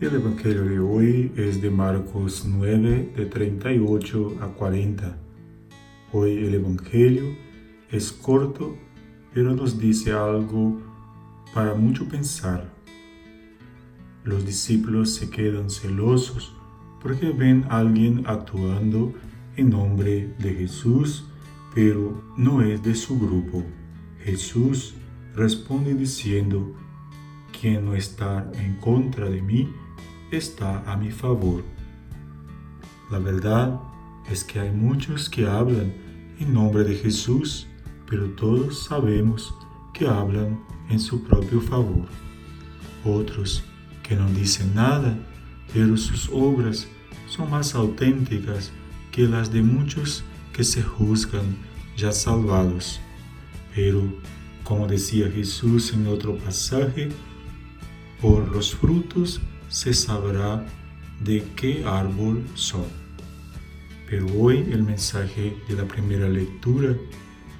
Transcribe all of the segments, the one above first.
El Evangelio de hoy es de Marcos 9, de 38 a 40. Hoy el Evangelio es corto, pero nos dice algo para mucho pensar. Los discípulos se quedan celosos porque ven a alguien actuando en nombre de Jesús, pero no es de su grupo. Jesús responde diciendo, quien no está en contra de mí, está a mi favor. La verdad es que hay muchos que hablan en nombre de Jesús, pero todos sabemos que hablan en su propio favor. Otros que no dicen nada, pero sus obras son más auténticas que las de muchos que se juzgan ya salvados. Pero, como decía Jesús en otro pasaje, por los frutos se sabrá de qué árbol son. Pero hoy el mensaje de la primera lectura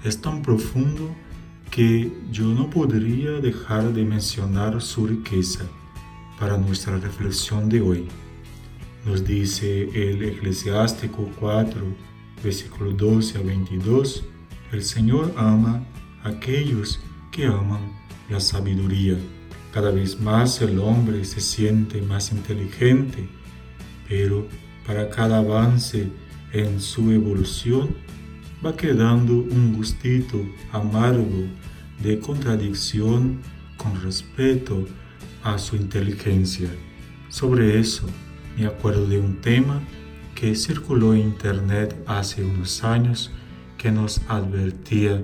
es tan profundo que yo no podría dejar de mencionar su riqueza para nuestra reflexión de hoy. Nos dice el Eclesiástico 4, versículo 12 a 22, el Señor ama a aquellos que aman la sabiduría cada vez más el hombre se siente más inteligente, pero para cada avance en su evolución va quedando un gustito amargo de contradicción con respecto a su inteligencia. Sobre eso me acuerdo de un tema que circuló en internet hace unos años que nos advertía,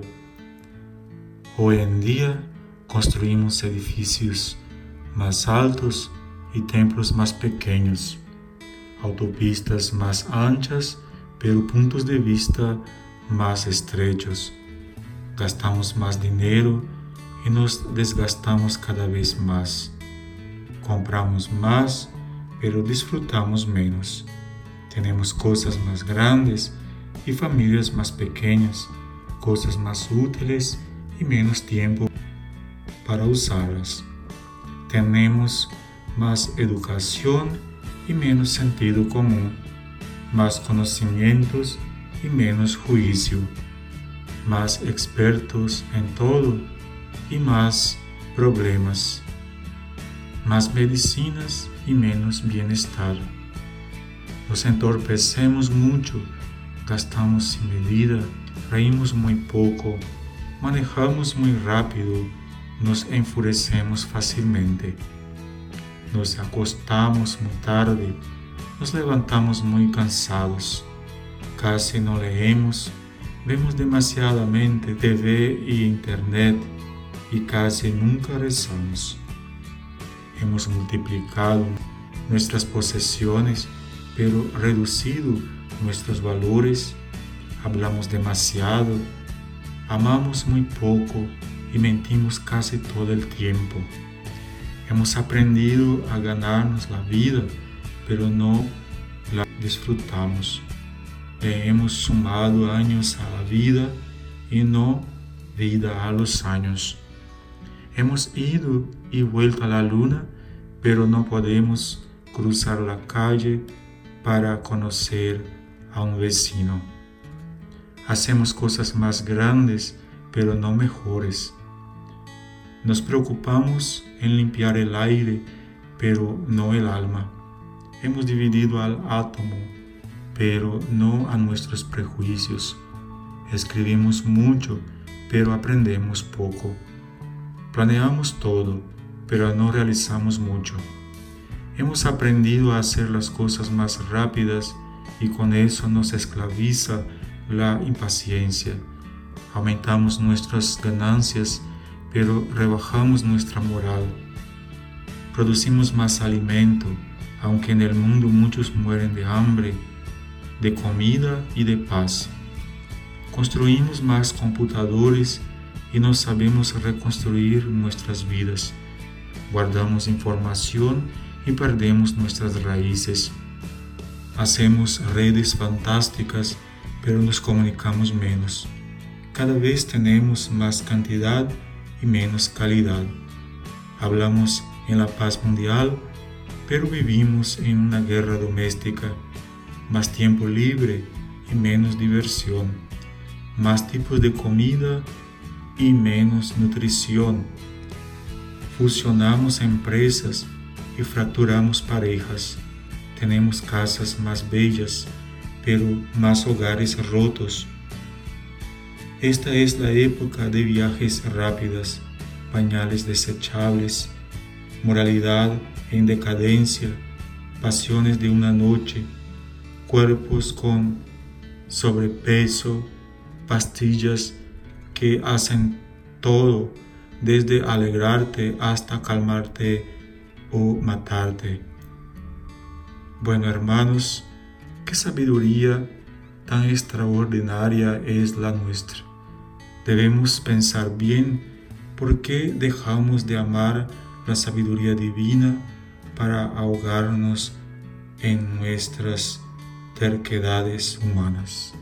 hoy en día construimos edificios más altos y templos más pequeños, autopistas más anchas, pero puntos de vista más estrechos. Gastamos más dinero y nos desgastamos cada vez más. Compramos más, pero disfrutamos menos. Tenemos cosas más grandes y familias más pequeñas, cosas más útiles y menos tiempo para usarlas. Tenemos más educación y menos sentido común, más conocimientos y menos juicio, más expertos en todo y más problemas, más medicinas y menos bienestar. Nos entorpecemos mucho, gastamos sin medida, reímos muy poco, manejamos muy rápido, nos enfurecemos fácilmente. Nos acostamos muy tarde, nos levantamos muy cansados, casi no leemos, vemos demasiadamente TV y Internet y casi nunca rezamos. Hemos multiplicado nuestras posesiones, pero reducido nuestros valores, hablamos demasiado, amamos muy poco y mentimos casi todo el tiempo. Hemos aprendido a ganarnos la vida, pero no la disfrutamos. Hemos sumado años a la vida y no vida a los años. Hemos ido y vuelto a la luna, pero no podemos cruzar la calle para conocer a un vecino. Hacemos cosas más grandes, pero no mejores. Nos preocupamos en limpiar el aire, pero no el alma. Hemos dividido al átomo, pero no a nuestros prejuicios. Escribimos mucho, pero aprendemos poco. Planeamos todo, pero no realizamos mucho. Hemos aprendido a hacer las cosas más rápidas y con eso nos esclaviza la impaciencia. Aumentamos nuestras ganancias pero rebajamos nuestra moral. Producimos más alimento, aunque en el mundo muchos mueren de hambre, de comida y de paz. Construimos más computadores y no sabemos reconstruir nuestras vidas. Guardamos información y perdemos nuestras raíces. Hacemos redes fantásticas, pero nos comunicamos menos. Cada vez tenemos más cantidad menos calidad. Hablamos en la paz mundial, pero vivimos en una guerra doméstica, más tiempo libre y menos diversión, más tipos de comida y menos nutrición. Fusionamos empresas y fracturamos parejas. Tenemos casas más bellas, pero más hogares rotos. Esta es la época de viajes rápidas, pañales desechables, moralidad en decadencia, pasiones de una noche, cuerpos con sobrepeso, pastillas que hacen todo, desde alegrarte hasta calmarte o matarte. Bueno, hermanos, qué sabiduría tan extraordinaria es la nuestra. Debemos pensar bien por qué dejamos de amar la sabiduría divina para ahogarnos en nuestras terquedades humanas.